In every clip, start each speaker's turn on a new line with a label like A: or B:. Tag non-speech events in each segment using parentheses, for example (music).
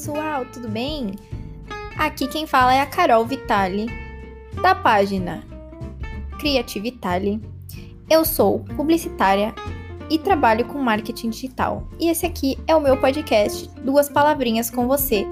A: pessoal, tudo bem? Aqui quem fala é a Carol Vitali, da página Criativitali. Eu sou publicitária e trabalho com marketing digital. E esse aqui é o meu podcast Duas Palavrinhas com Você.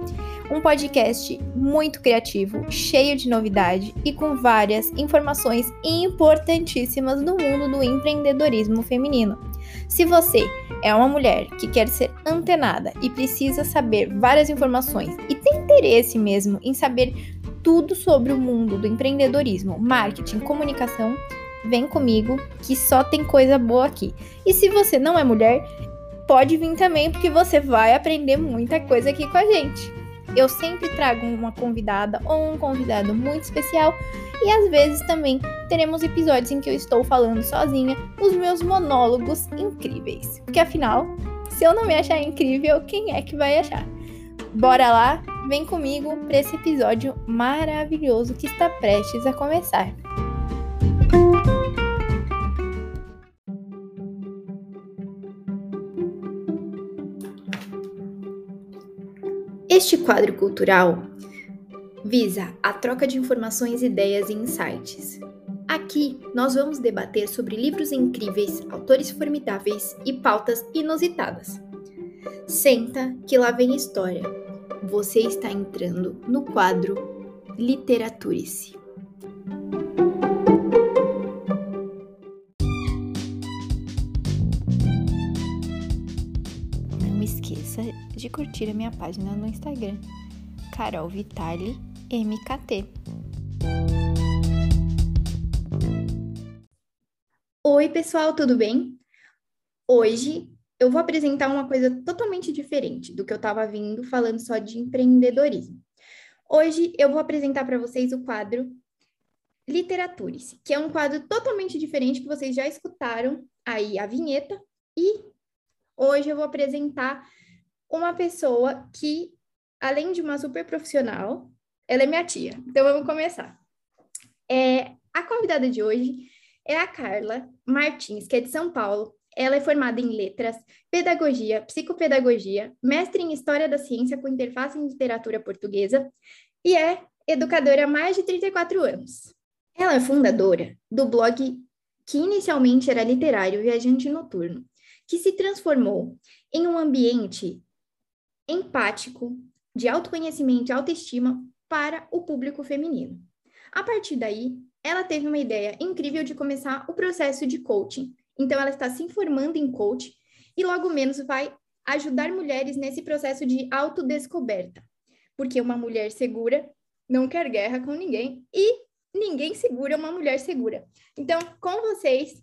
A: Um podcast muito criativo, cheio de novidade e com várias informações importantíssimas no mundo do empreendedorismo feminino. Se você é uma mulher que quer ser antenada e precisa saber várias informações e tem interesse mesmo em saber tudo sobre o mundo do empreendedorismo, marketing, comunicação, vem comigo que só tem coisa boa aqui. E se você não é mulher, pode vir também porque você vai aprender muita coisa aqui com a gente. Eu sempre trago uma convidada ou um convidado muito especial e às vezes também teremos episódios em que eu estou falando sozinha os meus monólogos incríveis. Porque afinal, se eu não me achar incrível, quem é que vai achar? Bora lá, vem comigo para esse episódio maravilhoso que está prestes a começar. Este quadro cultural visa a troca de informações, ideias e insights. Aqui nós vamos debater sobre livros incríveis, autores formidáveis e pautas inusitadas. Senta que lá vem história. Você está entrando no quadro Literaturice. De curtir a minha página no Instagram, Carol Vitali MKT. Oi, pessoal, tudo bem? Hoje eu vou apresentar uma coisa totalmente diferente do que eu estava vindo falando só de empreendedorismo. Hoje eu vou apresentar para vocês o quadro Literaturice, que é um quadro totalmente diferente que vocês já escutaram aí a vinheta e hoje eu vou apresentar uma pessoa que, além de uma super profissional, ela é minha tia. Então vamos começar. É, a convidada de hoje é a Carla Martins, que é de São Paulo. Ela é formada em letras, pedagogia, psicopedagogia, mestre em história da ciência com interface em literatura portuguesa e é educadora há mais de 34 anos. Ela é fundadora do blog que inicialmente era literário Viajante Noturno, que se transformou em um ambiente empático, de autoconhecimento e autoestima para o público feminino. A partir daí, ela teve uma ideia incrível de começar o processo de coaching. Então, ela está se formando em coach e logo menos vai ajudar mulheres nesse processo de autodescoberta. Porque uma mulher segura não quer guerra com ninguém e ninguém segura uma mulher segura. Então, com vocês,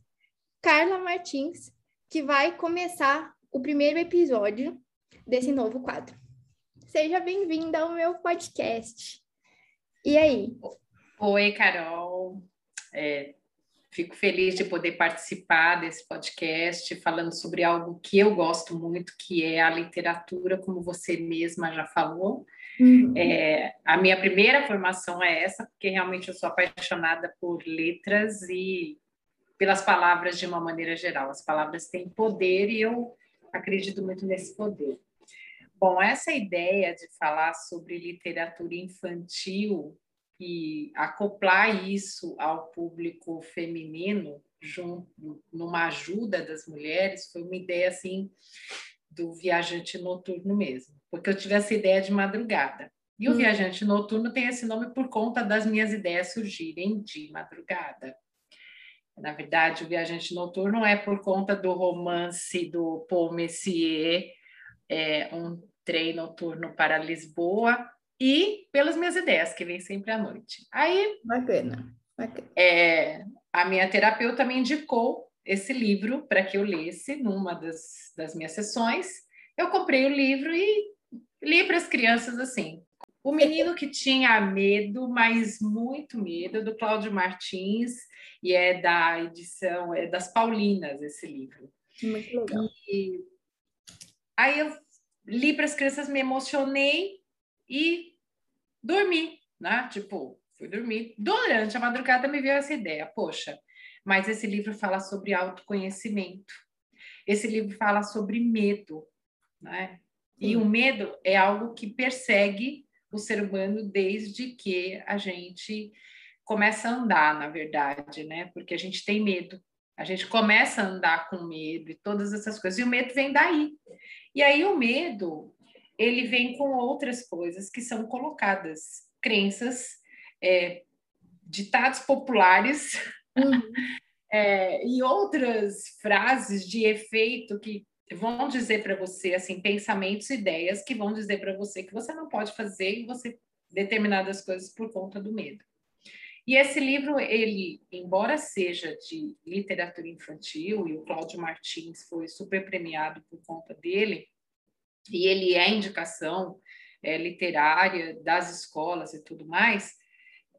A: Carla Martins, que vai começar o primeiro episódio desse novo quadro. Seja bem-vinda ao meu podcast. E aí?
B: Oi, Carol. É, fico feliz de poder participar desse podcast falando sobre algo que eu gosto muito, que é a literatura, como você mesma já falou. Uhum. É, a minha primeira formação é essa, porque realmente eu sou apaixonada por letras e pelas palavras de uma maneira geral. As palavras têm poder e eu acredito muito nesse poder. Bom, essa ideia de falar sobre literatura infantil e acoplar isso ao público feminino, junto, numa ajuda das mulheres, foi uma ideia assim do viajante noturno mesmo, porque eu tive essa ideia de madrugada. E o hum. viajante noturno tem esse nome por conta das minhas ideias surgirem de madrugada. Na verdade, o viajante noturno é por conta do romance do Paul Messier, é, um trem noturno para Lisboa e pelas minhas ideias, que vem sempre à noite. Aí,
A: bacana.
B: bacana. É, a minha terapeuta me indicou esse livro para que eu lesse numa das, das minhas sessões. Eu comprei o livro e li para as crianças assim. O menino que tinha medo, mas muito medo, do Cláudio Martins, e é da edição, é das Paulinas esse livro.
A: Muito legal. E
B: aí eu li para as crianças, me emocionei e dormi, né? Tipo, fui dormir. Durante a madrugada me veio essa ideia, poxa, mas esse livro fala sobre autoconhecimento. Esse livro fala sobre medo, né? E o medo é algo que persegue o ser humano desde que a gente começa a andar, na verdade, né? Porque a gente tem medo. A gente começa a andar com medo e todas essas coisas. E o medo vem daí. E aí o medo, ele vem com outras coisas que são colocadas, crenças, é, ditados populares uhum. (laughs) é, e outras frases de efeito que vão dizer para você assim pensamentos, ideias que vão dizer para você que você não pode fazer e você determinadas coisas por conta do medo. E esse livro, ele, embora seja de literatura infantil, e o Cláudio Martins foi super premiado por conta dele, e ele é indicação é, literária das escolas e tudo mais,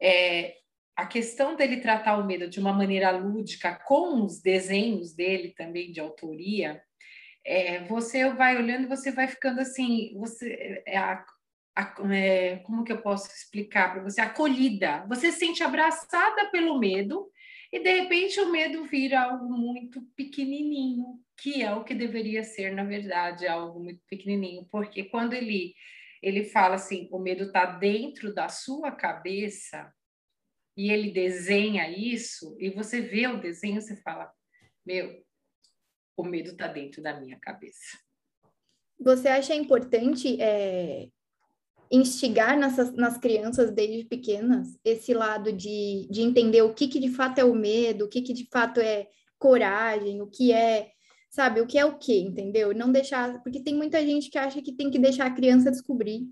B: é, a questão dele tratar o medo de uma maneira lúdica, com os desenhos dele também de autoria, é, você vai olhando e você vai ficando assim, você é, a, é, como que eu posso explicar para você? Acolhida. Você se sente abraçada pelo medo e de repente o medo vira algo muito pequenininho, que é o que deveria ser, na verdade, algo muito pequenininho, porque quando ele ele fala assim, o medo está dentro da sua cabeça, e ele desenha isso, e você vê o desenho, você fala: Meu, o medo está dentro da minha cabeça.
A: Você acha importante é, instigar nessas, nas crianças desde pequenas esse lado de, de entender o que, que de fato é o medo, o que, que de fato é coragem, o que é, sabe, o que é o que, entendeu? Não deixar, porque tem muita gente que acha que tem que deixar a criança descobrir,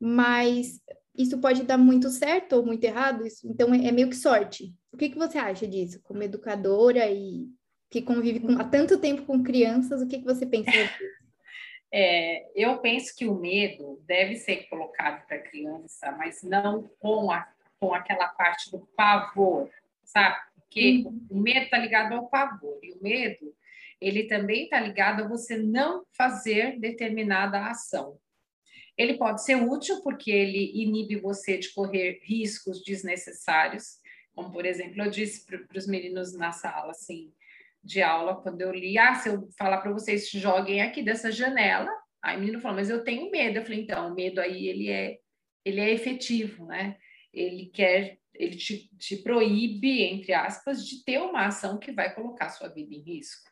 A: mas isso pode dar muito certo ou muito errado, isso, então é, é meio que sorte. O que, que você acha disso, como educadora e que convive com, há tanto tempo com crianças, o que, que você pensa disso?
B: É, eu penso que o medo deve ser colocado para a criança, mas não com, a, com aquela parte do pavor, sabe? Porque uhum. o medo está ligado ao pavor, e o medo ele também está ligado a você não fazer determinada ação. Ele pode ser útil porque ele inibe você de correr riscos desnecessários, como por exemplo, eu disse para os meninos na sala assim, de aula, quando eu li, ah, se eu falar para vocês joguem aqui dessa janela, aí o menino falou, mas eu tenho medo. Eu falei, então, o medo aí ele é ele é efetivo, né? Ele quer, ele te, te proíbe, entre aspas, de ter uma ação que vai colocar sua vida em risco.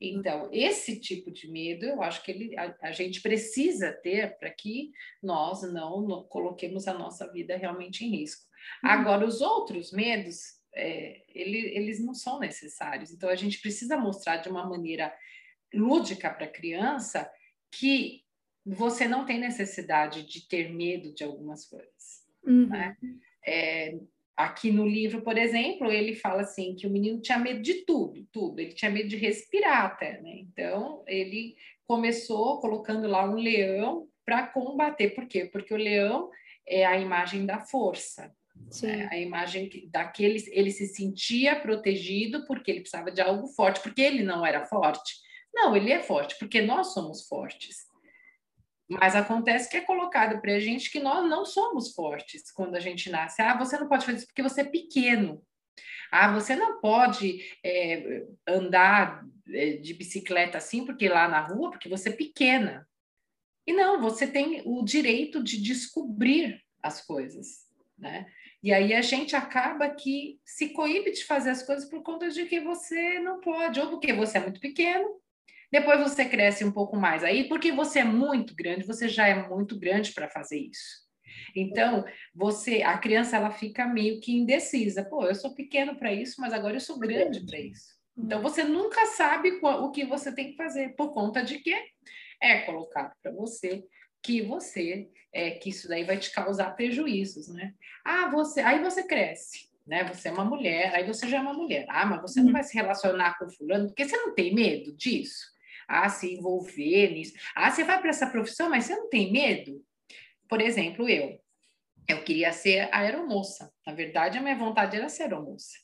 B: Então, esse tipo de medo, eu acho que ele, a, a gente precisa ter para que nós não, não, coloquemos a nossa vida realmente em risco. Uhum. Agora, os outros medos, é, ele, eles não são necessários. Então, a gente precisa mostrar de uma maneira lúdica para a criança que você não tem necessidade de ter medo de algumas coisas. Uhum. Né? É, Aqui no livro, por exemplo, ele fala assim que o menino tinha medo de tudo, tudo. Ele tinha medo de respirar até, né? Então, ele começou colocando lá um leão para combater. Por quê? Porque o leão é a imagem da força. Né? A imagem daquele ele se sentia protegido porque ele precisava de algo forte, porque ele não era forte. Não, ele é forte porque nós somos fortes. Mas acontece que é colocado para a gente que nós não somos fortes quando a gente nasce. Ah, você não pode fazer isso porque você é pequeno. Ah, você não pode é, andar é, de bicicleta assim, porque lá na rua, porque você é pequena. E não, você tem o direito de descobrir as coisas, né? E aí a gente acaba que se coíbe de fazer as coisas por conta de que você não pode, ou porque você é muito pequeno, depois você cresce um pouco mais. Aí, porque você é muito grande, você já é muito grande para fazer isso. Então, você, a criança, ela fica meio que indecisa. Pô, eu sou pequeno para isso, mas agora eu sou grande para isso. Então, você nunca sabe o que você tem que fazer por conta de que é colocado para você que você é que isso daí vai te causar prejuízos, né? Ah, você, aí você cresce, né? Você é uma mulher, aí você já é uma mulher. Ah, mas você não uhum. vai se relacionar com fulano porque você não tem medo disso a se envolver nisso. Ah, você vai para essa profissão, mas você não tem medo? Por exemplo, eu. Eu queria ser aeromoça. Na verdade, a minha vontade era ser aeromoça.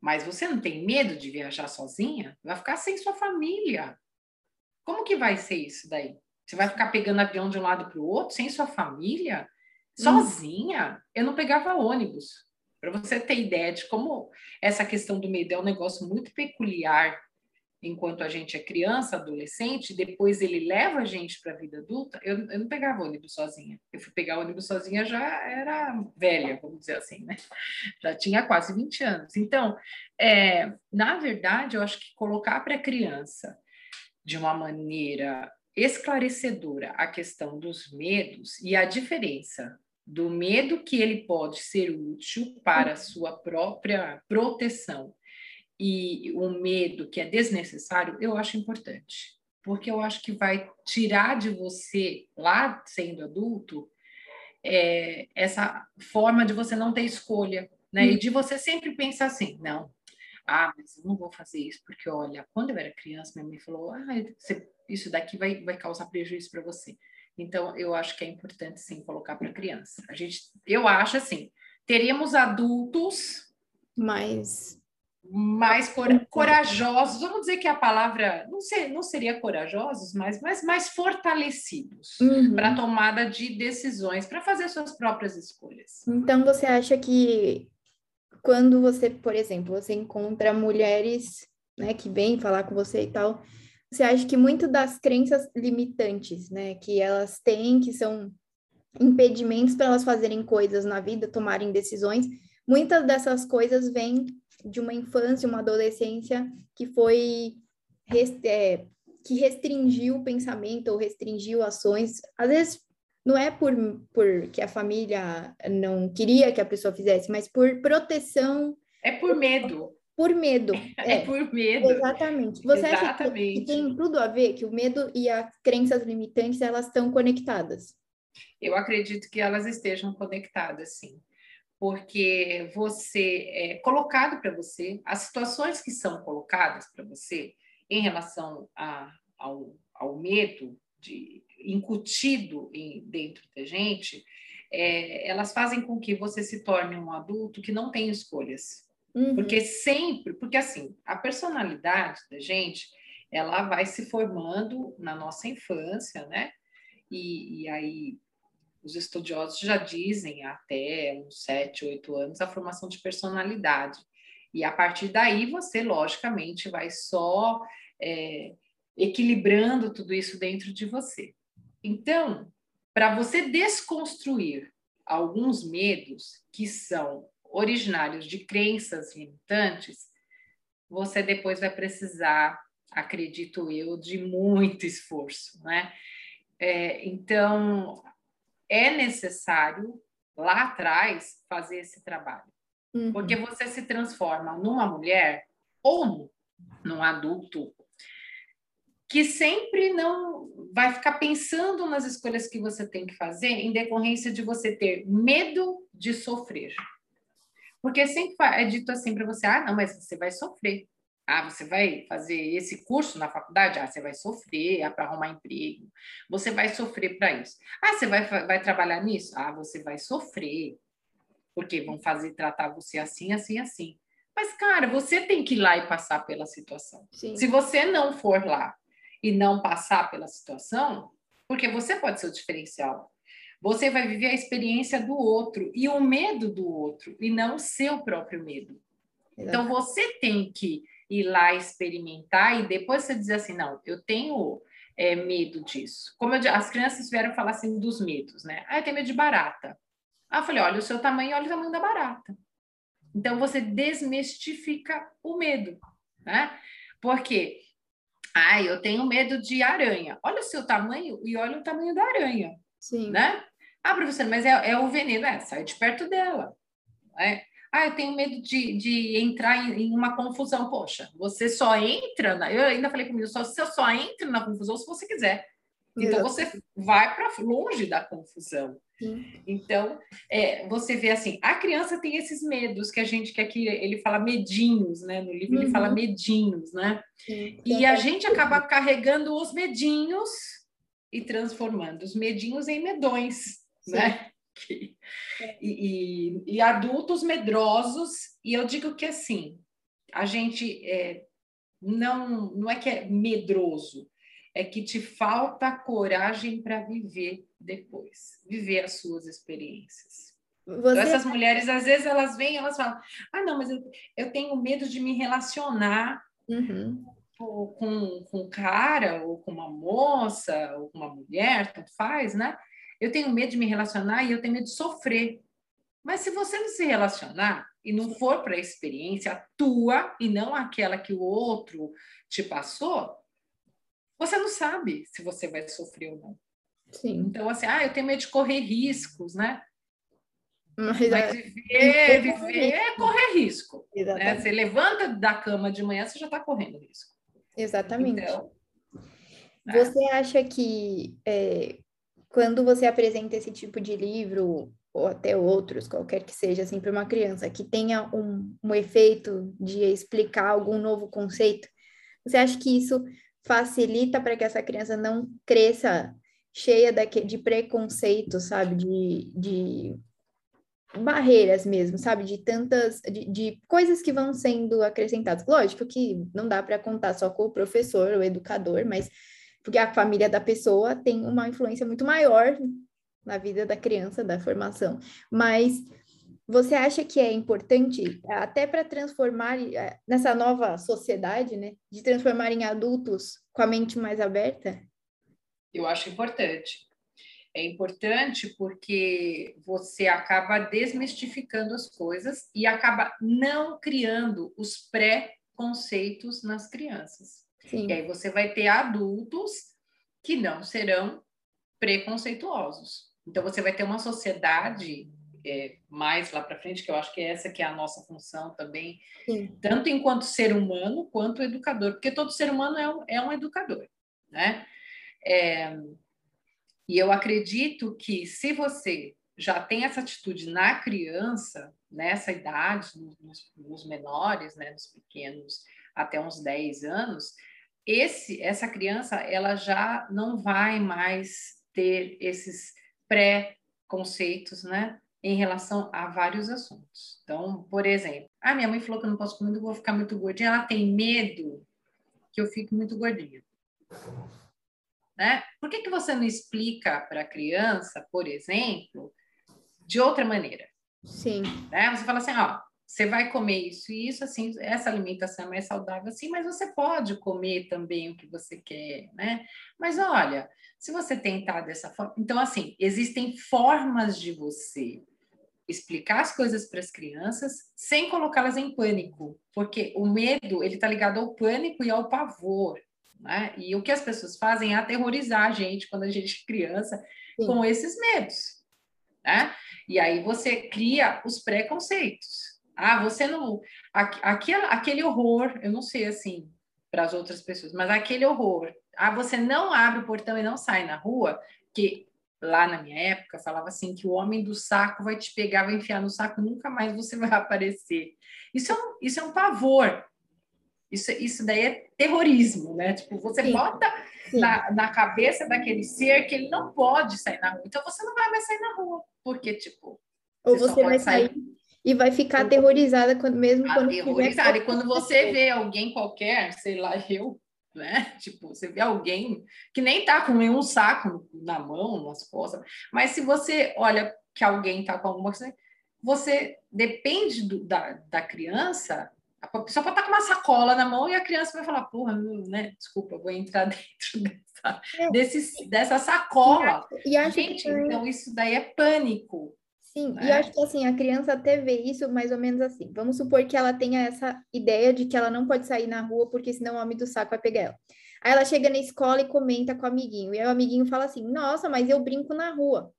B: Mas você não tem medo de viajar sozinha? Vai ficar sem sua família. Como que vai ser isso daí? Você vai ficar pegando avião de um lado para o outro sem sua família? Sozinha? Hum. Eu não pegava ônibus. Para você ter ideia de como essa questão do medo é um negócio muito peculiar enquanto a gente é criança, adolescente, depois ele leva a gente para a vida adulta. Eu, eu não pegava ônibus sozinha. Eu fui pegar ônibus sozinha já era velha, vamos dizer assim, né? Já tinha quase 20 anos. Então, é, na verdade, eu acho que colocar para a criança de uma maneira esclarecedora a questão dos medos e a diferença do medo que ele pode ser útil para a sua própria proteção e o medo que é desnecessário, eu acho importante, porque eu acho que vai tirar de você, lá sendo adulto, é, essa forma de você não ter escolha, né? Hum. E de você sempre pensar assim, não, ah, mas eu não vou fazer isso, porque olha, quando eu era criança, minha mãe falou, ah, isso daqui vai, vai causar prejuízo para você. Então, eu acho que é importante sim colocar para criança. A gente, eu acho assim, teríamos adultos
A: mais
B: mais cor corajosos, vamos dizer que a palavra não, ser, não seria corajosos, mas, mas mais fortalecidos uhum. para tomada de decisões, para fazer suas próprias escolhas.
A: Então, você acha que quando você, por exemplo, você encontra mulheres né, que vêm falar com você e tal, você acha que muito das crenças limitantes, né, que elas têm, que são impedimentos para elas fazerem coisas na vida, tomarem decisões, muitas dessas coisas vêm de uma infância, uma adolescência que foi é, que restringiu o pensamento ou restringiu ações. Às vezes não é por, por que a família não queria que a pessoa fizesse, mas por proteção.
B: É por medo.
A: Por medo. (laughs)
B: É, é por medo.
A: Exatamente. Você Exatamente. acha que, que tem tudo a ver, que o medo e as crenças limitantes, elas estão conectadas?
B: Eu acredito que elas estejam conectadas, sim porque você é colocado para você, as situações que são colocadas para você em relação a, ao, ao medo de, incutido em, dentro da gente, é, elas fazem com que você se torne um adulto que não tem escolhas. Uhum. Porque sempre, porque assim, a personalidade da gente, ela vai se formando na nossa infância, né? E, e aí os estudiosos já dizem até uns sete, oito anos a formação de personalidade. E a partir daí você, logicamente, vai só é, equilibrando tudo isso dentro de você. Então, para você desconstruir alguns medos que são originários de crenças limitantes, você depois vai precisar, acredito eu, de muito esforço, né? É, então, é necessário lá atrás fazer esse trabalho. Uhum. Porque você se transforma numa mulher ou num adulto que sempre não vai ficar pensando nas escolhas que você tem que fazer em decorrência de você ter medo de sofrer. Porque sempre é dito assim para você: ah, não, mas você vai sofrer. Ah, você vai fazer esse curso na faculdade? Ah, você vai sofrer é para arrumar emprego. Você vai sofrer para isso. Ah, você vai, vai trabalhar nisso? Ah, você vai sofrer. Porque vão fazer tratar você assim, assim, assim. Mas, cara, você tem que ir lá e passar pela situação. Sim. Se você não for lá e não passar pela situação, porque você pode ser o diferencial. Você vai viver a experiência do outro e o medo do outro, e não o seu próprio medo. Então, você tem que ir lá experimentar e depois você dizer assim, não, eu tenho é, medo disso. Como eu, as crianças vieram falar assim dos medos, né? Ah, eu tenho medo de barata. Ah, eu falei, olha o seu tamanho, olha o tamanho da barata. Então você desmistifica o medo, né? Porque, ah, eu tenho medo de aranha. Olha o seu tamanho e olha o tamanho da aranha, Sim. né? Ah, professor, mas é, é o veneno, é, sai de perto dela. Né? Ah, eu tenho medo de, de entrar em, em, uma confusão. Poxa, você só entra. Na, eu ainda falei comigo, só, você só entra na confusão se você quiser. Então você vai para longe da confusão. Sim. Então é, você vê assim, a criança tem esses medos que a gente quer que ele fala medinhos, né? No livro uhum. ele fala uhum. medinhos, né? Sim. E a gente acaba carregando os medinhos e transformando os medinhos em medões, Sim. né? E, e, e, adultos medrosos, e eu digo que assim, a gente é, não, não é que é medroso, é que te falta coragem para viver depois, viver as suas experiências. Você... Então, essas mulheres, às vezes, elas vêm elas falam: ah, não, mas eu, eu tenho medo de me relacionar. Uhum. com, com um cara, ou com uma moça, ou com uma mulher, tanto faz, né? Eu tenho medo de me relacionar e eu tenho medo de sofrer. Mas se você não se relacionar e não for para a experiência tua e não aquela que o outro te passou, você não sabe se você vai sofrer ou não. Sim. Então, assim, ah, eu tenho medo de correr riscos, né? Mas, Mas é viver, viver é correr risco. Né? Você levanta da cama de manhã, você já está correndo risco.
A: Exatamente. Então, né? você acha que é, quando você apresenta esse tipo de livro, ou até outros, qualquer que seja, assim, para uma criança, que tenha um, um efeito de explicar algum novo conceito, você acha que isso facilita para que essa criança não cresça cheia de preconceito, sabe? De, de barreiras mesmo, sabe? De tantas, de, de, coisas que vão sendo acrescentadas. Lógico que não dá para contar só com o professor, o educador, mas porque a família da pessoa tem uma influência muito maior na vida da criança, da formação. Mas você acha que é importante, até para transformar eh, nessa nova sociedade, né, de transformar em adultos com a mente mais aberta?
B: Eu acho importante. É importante porque você acaba desmistificando as coisas e acaba não criando os pré-conceitos nas crianças. Sim. E aí você vai ter adultos que não serão preconceituosos. Então você vai ter uma sociedade é, mais lá para frente, que eu acho que é essa que é a nossa função também, Sim. tanto enquanto ser humano quanto educador, porque todo ser humano é um, é um educador, né? É, e eu acredito que se você já tem essa atitude na criança, nessa idade, nos, nos menores, né, nos pequenos, até uns 10 anos, esse, essa criança ela já não vai mais ter esses pré-conceitos, né, em relação a vários assuntos. Então, por exemplo, a ah, minha mãe falou que eu não posso comer, eu vou ficar muito gordinha. Ela tem medo que eu fique muito gordinha. Né? Por que, que você não explica para a criança, por exemplo, de outra maneira?
A: Sim.
B: Né? Você fala assim, ó, você vai comer isso e isso, assim, essa alimentação é mais saudável, assim, mas você pode comer também o que você quer, né? Mas olha, se você tentar dessa forma, então assim, existem formas de você explicar as coisas para as crianças sem colocá-las em pânico, porque o medo ele está ligado ao pânico e ao pavor. Né? E o que as pessoas fazem é aterrorizar a gente quando a gente é criança Sim. com esses medos. Né? E aí você cria os preconceitos. Ah, você não. Aquele, aquele horror, eu não sei assim para as outras pessoas, mas aquele horror. Ah, você não abre o portão e não sai na rua, que lá na minha época falava assim que o homem do saco vai te pegar, vai enfiar no saco, nunca mais você (laughs) vai aparecer. Isso é um, isso é um pavor. Isso, isso daí é terrorismo, né? Tipo, você Sim. bota Na, na cabeça daquele ser que ele não pode sair na rua. Então você não vai mais sair na rua, porque, tipo.
A: Ou você, você vai sair, sair e vai ficar aterrorizada quando, mesmo quando.
B: Aterrorizada. E quando você vê alguém qualquer, sei lá, eu, né? (laughs) Tipo, você vê alguém que nem tá com nenhum saco na mão, nas costas, mas se você olha que alguém tá com alguma coisa, você depende do, da, da criança a pessoa pode estar com uma sacola na mão e a criança vai falar, porra, né? Desculpa, vou entrar (laughs) dentro dessa, é. desse, dessa sacola. E acho, Gente, que... então isso daí é pânico.
A: Sim, né? e acho que assim, a criança até vê isso mais ou menos assim. Vamos supor que ela tenha essa ideia de que ela não pode sair na rua porque senão o homem do saco vai pegar ela. Aí ela chega na escola e comenta com o amiguinho. E aí o amiguinho fala assim: Nossa, mas eu brinco na rua.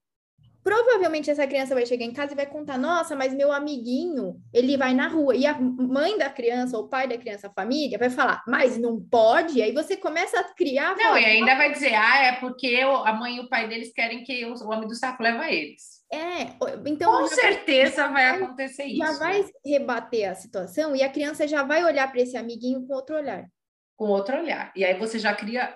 A: Provavelmente essa criança vai chegar em casa e vai contar: Nossa, mas meu amiguinho, ele vai na rua. E a mãe da criança, ou o pai da criança, a família, vai falar: Mas não pode? Aí você começa a criar.
B: Não, e ainda vai dizer: Ah, é porque a mãe e o pai deles querem que o homem do saco leve eles.
A: É, então.
B: Com certeza vai, vai acontecer isso.
A: Já vai rebater a situação e a criança já vai olhar para esse amiguinho com outro olhar.
B: Com outro olhar. E aí você já cria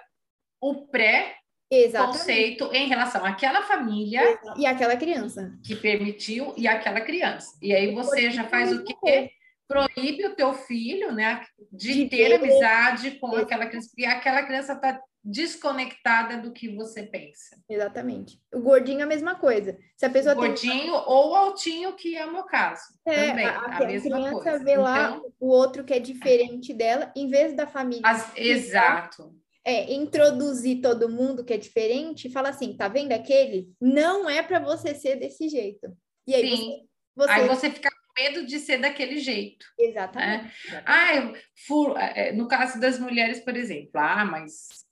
B: o pré
A: Exatamente.
B: conceito em relação àquela família
A: e àquela criança
B: que permitiu e àquela criança. E aí você já faz o quê? Proíbe o teu filho, né, de, de ter amizade com aquela criança, porque aquela criança está desconectada do que você pensa.
A: Exatamente. O gordinho é a mesma coisa. Se a pessoa
B: gordinho tem... ou altinho, que é o meu caso. É, também, a, a, a mesma criança coisa.
A: vê lá então... o outro que é diferente dela, em vez da família.
B: As... Exato.
A: É, introduzir todo mundo que é diferente e fala assim, tá vendo aquele? Não é para você ser desse jeito. E aí
B: Sim. Você, você... Aí você fica medo de ser daquele jeito.
A: Exatamente.
B: Né? Ah, eu, no caso das mulheres, por exemplo, ah, mas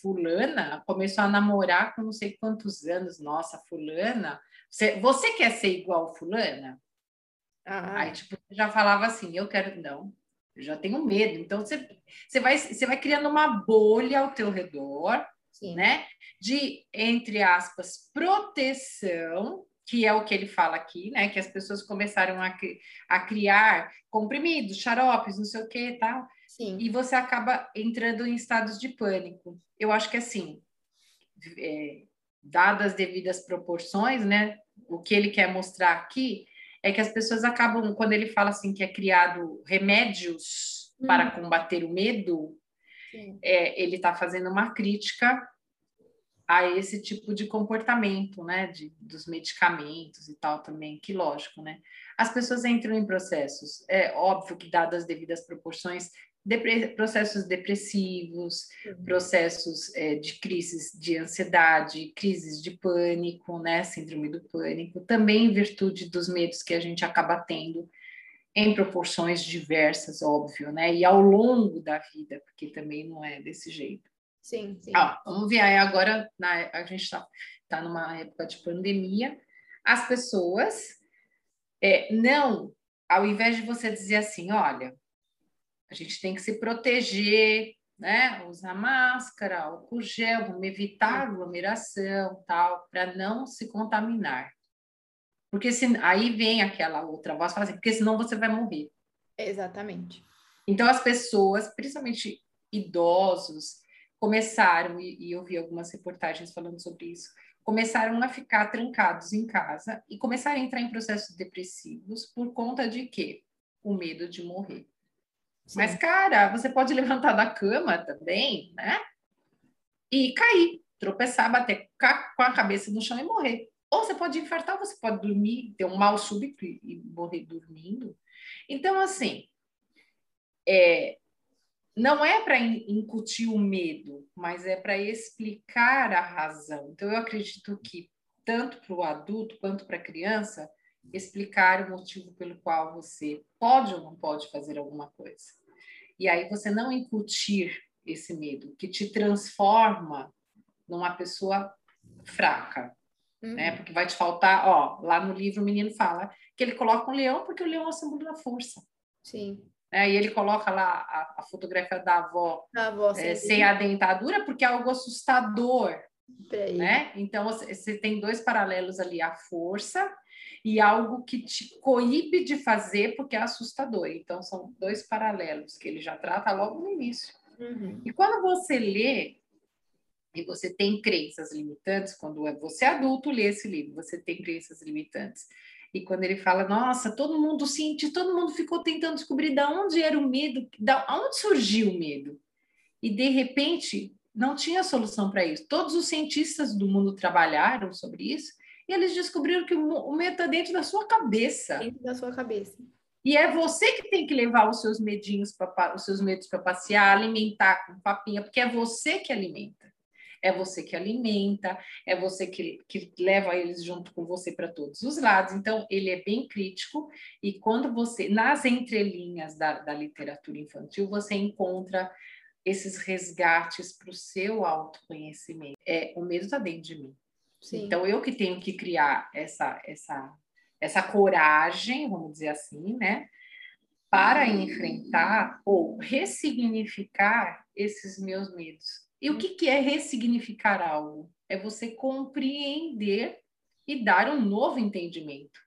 B: fulana começou a namorar com não sei quantos anos. Nossa, fulana, você, você quer ser igual fulana? Ah. Aí, tipo, já falava assim, eu quero, não, eu já tenho medo. Então, você, você, vai, você vai criando uma bolha ao teu redor, Sim. né? De, entre aspas, proteção, que é o que ele fala aqui, né? Que as pessoas começaram a, a criar comprimidos, xaropes, não sei o que tal. Sim. E você acaba entrando em estados de pânico. Eu acho que assim, é, dadas as devidas proporções, né? O que ele quer mostrar aqui é que as pessoas acabam, quando ele fala assim que é criado remédios hum. para combater o medo, é, ele está fazendo uma crítica a esse tipo de comportamento, né, de, dos medicamentos e tal também, que lógico, né? As pessoas entram em processos, é óbvio que dadas as devidas proporções, processos depressivos, uhum. processos é, de crises de ansiedade, crises de pânico, né, síndrome do pânico, também em virtude dos medos que a gente acaba tendo em proporções diversas, óbvio, né, e ao longo da vida, porque também não é desse jeito.
A: Sim, sim.
B: Ah, vamos ver aí agora, na, a gente está tá numa época de pandemia, as pessoas é, não, ao invés de você dizer assim, olha, a gente tem que se proteger, né? Usar máscara, álcool gel, vamos evitar aglomeração, tal, para não se contaminar. Porque se, aí vem aquela outra voz fala assim, porque senão você vai morrer.
A: Exatamente.
B: Então as pessoas, principalmente idosos, começaram, e, e eu vi algumas reportagens falando sobre isso, começaram a ficar trancados em casa e começaram a entrar em processos depressivos por conta de quê? O medo de morrer. Sim. Mas, cara, você pode (laughs) levantar da cama também, né? E cair, tropeçar, bater com a cabeça no chão e morrer. Ou você pode infartar, você pode dormir, ter um mal súbito e morrer dormindo. Então, assim, é, não é para incutir o medo, mas é para explicar a razão. Então, eu acredito que, tanto para o adulto quanto para a criança, explicar o motivo pelo qual você pode ou não pode fazer alguma coisa. E aí você não incutir esse medo, que te transforma numa pessoa fraca, uhum. né? Porque vai te faltar, ó, lá no livro o menino fala que ele coloca um leão porque o leão é o símbolo da força.
A: Sim.
B: É, e ele coloca lá a, a fotografia da avó,
A: da avó
B: é, sem a dentadura, porque é algo assustador. Né? Então, você tem dois paralelos ali, a força e algo que te coíbe de fazer porque é assustador. Então, são dois paralelos que ele já trata logo no início. Uhum. E quando você lê e você tem crenças limitantes, quando é você adulto lê esse livro, você tem crenças limitantes. E quando ele fala, nossa, todo mundo sente, todo mundo ficou tentando descobrir de onde era o medo, da onde surgiu o medo. E de repente não tinha solução para isso. Todos os cientistas do mundo trabalharam sobre isso e eles descobriram que o medo está dentro da sua cabeça.
A: Dentro da sua cabeça.
B: E é você que tem que levar os seus medinhos, pra, os seus medos para passear, alimentar com papinha, porque é você que alimenta. É você que alimenta, é você que, que leva eles junto com você para todos os lados. Então, ele é bem crítico, e quando você, nas entrelinhas da, da literatura infantil, você encontra esses resgates para o seu autoconhecimento. É, o medo está dentro de mim. Sim. Então, eu que tenho que criar essa, essa, essa coragem, vamos dizer assim, né? Para enfrentar ou ressignificar esses meus medos. E o que, que é ressignificar algo? É você compreender e dar um novo entendimento.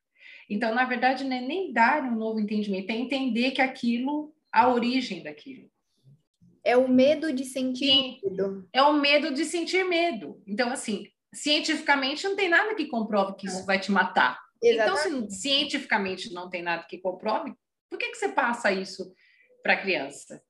B: Então, na verdade, não é nem dar um novo entendimento, é entender que aquilo, a origem daquilo.
A: É o medo de sentir Sim, medo.
B: É o medo de sentir medo. Então, assim, cientificamente não tem nada que comprove que isso vai te matar. Exatamente. Então, se cientificamente não tem nada que comprove, por que, que você passa isso para a criança?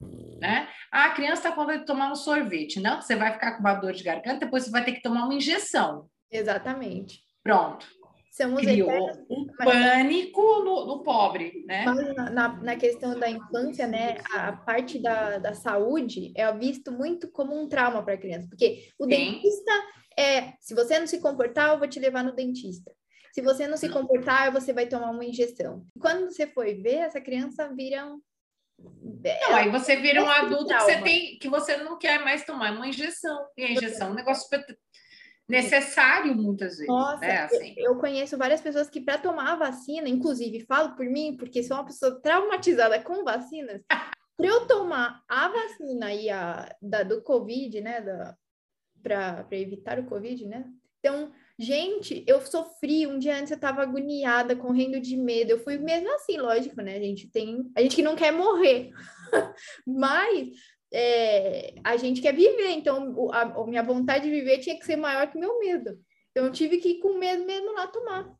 B: Né? Ah, a criança está com vontade de tomar um sorvete. Não, você vai ficar com uma dor de garganta, depois você vai ter que tomar uma injeção.
A: Exatamente.
B: Pronto. Somos Criou eternos, um mas... pânico no, no, pobre, né?
A: Mas na, na, questão da infância, né, a parte da, da saúde é visto muito como um trauma para a criança, porque o Sim. dentista é, se você não se comportar, eu vou te levar no dentista. Se você não se comportar, você vai tomar uma injeção. Quando você foi ver, essa criança vira um
B: não, aí você vira um adulto que você tem que você não quer mais tomar uma injeção. E a injeção é um negócio necessário muitas vezes.
A: Nossa, né? assim. eu conheço várias pessoas que para tomar a vacina, inclusive falo por mim, porque sou uma pessoa traumatizada com vacinas, para eu tomar a vacina e a da, do Covid, né, para evitar o Covid, né? Então, Gente, eu sofri. Um dia antes eu tava agoniada, correndo de medo. Eu fui mesmo assim, lógico, né? A gente tem. A gente que não quer morrer. (laughs) Mas é, a gente quer viver. Então, a, a minha vontade de viver tinha que ser maior que meu medo. Então, eu tive que ir com medo mesmo lá tomar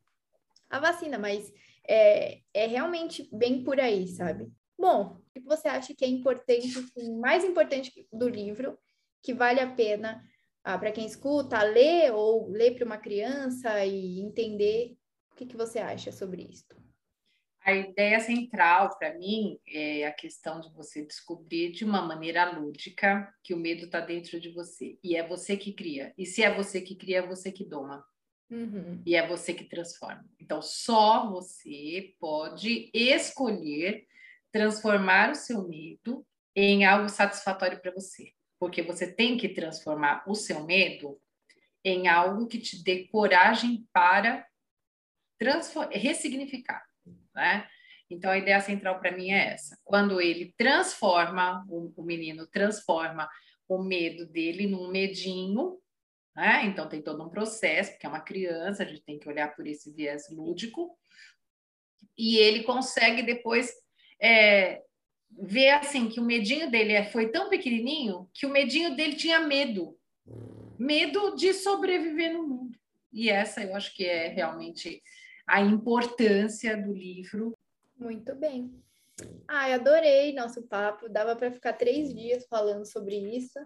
A: a vacina. Mas é, é realmente bem por aí, sabe? Bom, o que você acha que é importante, assim, mais importante do livro, que vale a pena ah, para quem escuta, ler ou ler para uma criança e entender o que, que você acha sobre isso?
B: A ideia central para mim é a questão de você descobrir de uma maneira lúdica que o medo está dentro de você e é você que cria. E se é você que cria, é você que doma. Uhum. E é você que transforma. Então, só você pode escolher transformar o seu medo em algo satisfatório para você porque você tem que transformar o seu medo em algo que te dê coragem para ressignificar, né? Então a ideia central para mim é essa. Quando ele transforma o, o, menino transforma o medo dele num medinho, né? Então tem todo um processo, porque é uma criança, a gente tem que olhar por esse viés lúdico. E ele consegue depois é, ver assim que o medinho dele é, foi tão pequenininho que o medinho dele tinha medo, medo de sobreviver no mundo. E essa eu acho que é realmente a importância do livro.
A: Muito bem. Ai, adorei nosso papo. Dava para ficar três dias falando sobre isso,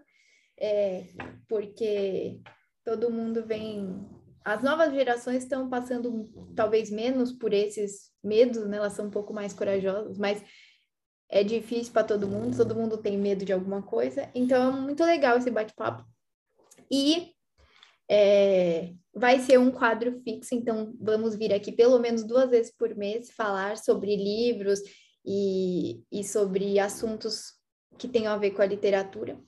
A: é, porque todo mundo vem. As novas gerações estão passando talvez menos por esses medos, né? Elas são um pouco mais corajosas, mas é difícil para todo mundo, todo mundo tem medo de alguma coisa. Então é muito legal esse bate-papo. E é, vai ser um quadro fixo, então vamos vir aqui pelo menos duas vezes por mês falar sobre livros e, e sobre assuntos que tenham a ver com a literatura.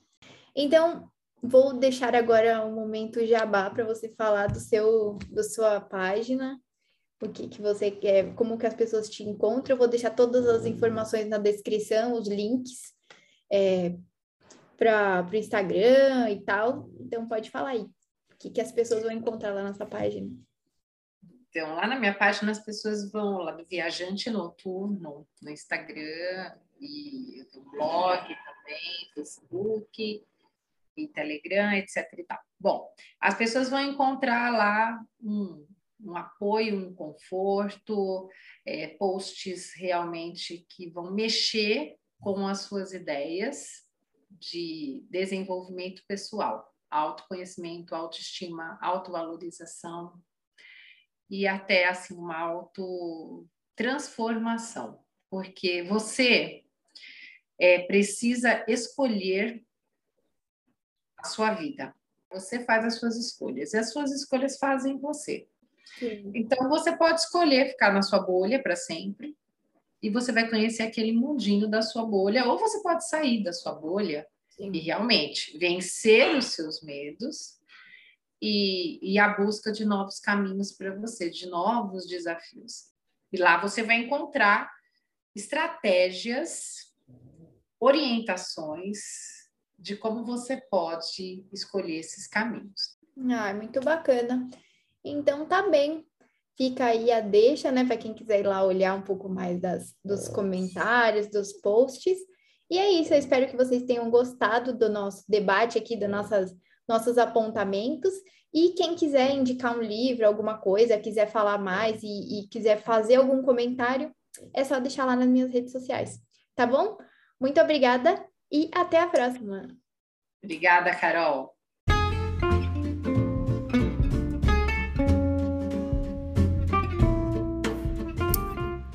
A: Então, vou deixar agora um momento jabá para você falar do seu, da sua página o que, que você quer, como que as pessoas te encontram. Eu vou deixar todas as informações na descrição, os links é, para o Instagram e tal. Então pode falar aí. O que, que as pessoas vão encontrar lá nessa página?
B: Então, lá na minha página as pessoas vão lá do Viajante Noturno, no Instagram, e do blog também, Facebook e Telegram, etc. E tal. Bom, as pessoas vão encontrar lá um, um apoio, um conforto, é, posts realmente que vão mexer com as suas ideias de desenvolvimento pessoal, autoconhecimento, autoestima, autovalorização e até assim uma autotransformação, porque você é, precisa escolher a sua vida. Você faz as suas escolhas e as suas escolhas fazem você. Sim. Então você pode escolher ficar na sua bolha para sempre e você vai conhecer aquele mundinho da sua bolha, ou você pode sair da sua bolha Sim. e realmente vencer os seus medos e, e a busca de novos caminhos para você, de novos desafios. E lá você vai encontrar estratégias, orientações de como você pode escolher esses caminhos.
A: Ah, muito bacana. Então tá bem. Fica aí a deixa, né, para quem quiser ir lá olhar um pouco mais das, dos comentários, dos posts. E é isso, eu espero que vocês tenham gostado do nosso debate aqui, dos nossas, nossos apontamentos. E quem quiser indicar um livro, alguma coisa, quiser falar mais e, e quiser fazer algum comentário, é só deixar lá nas minhas redes sociais, tá bom? Muito obrigada e até a próxima.
B: Obrigada, Carol.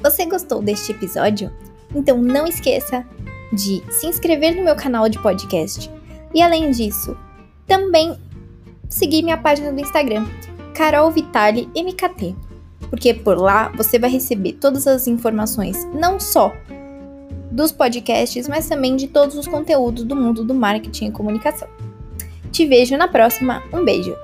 A: Você gostou deste episódio? Então não esqueça de se inscrever no meu canal de podcast. E além disso, também seguir minha página do Instagram, Carol Vitali MKT, porque por lá você vai receber todas as informações, não só dos podcasts, mas também de todos os conteúdos do mundo do marketing e comunicação. Te vejo na próxima, um beijo!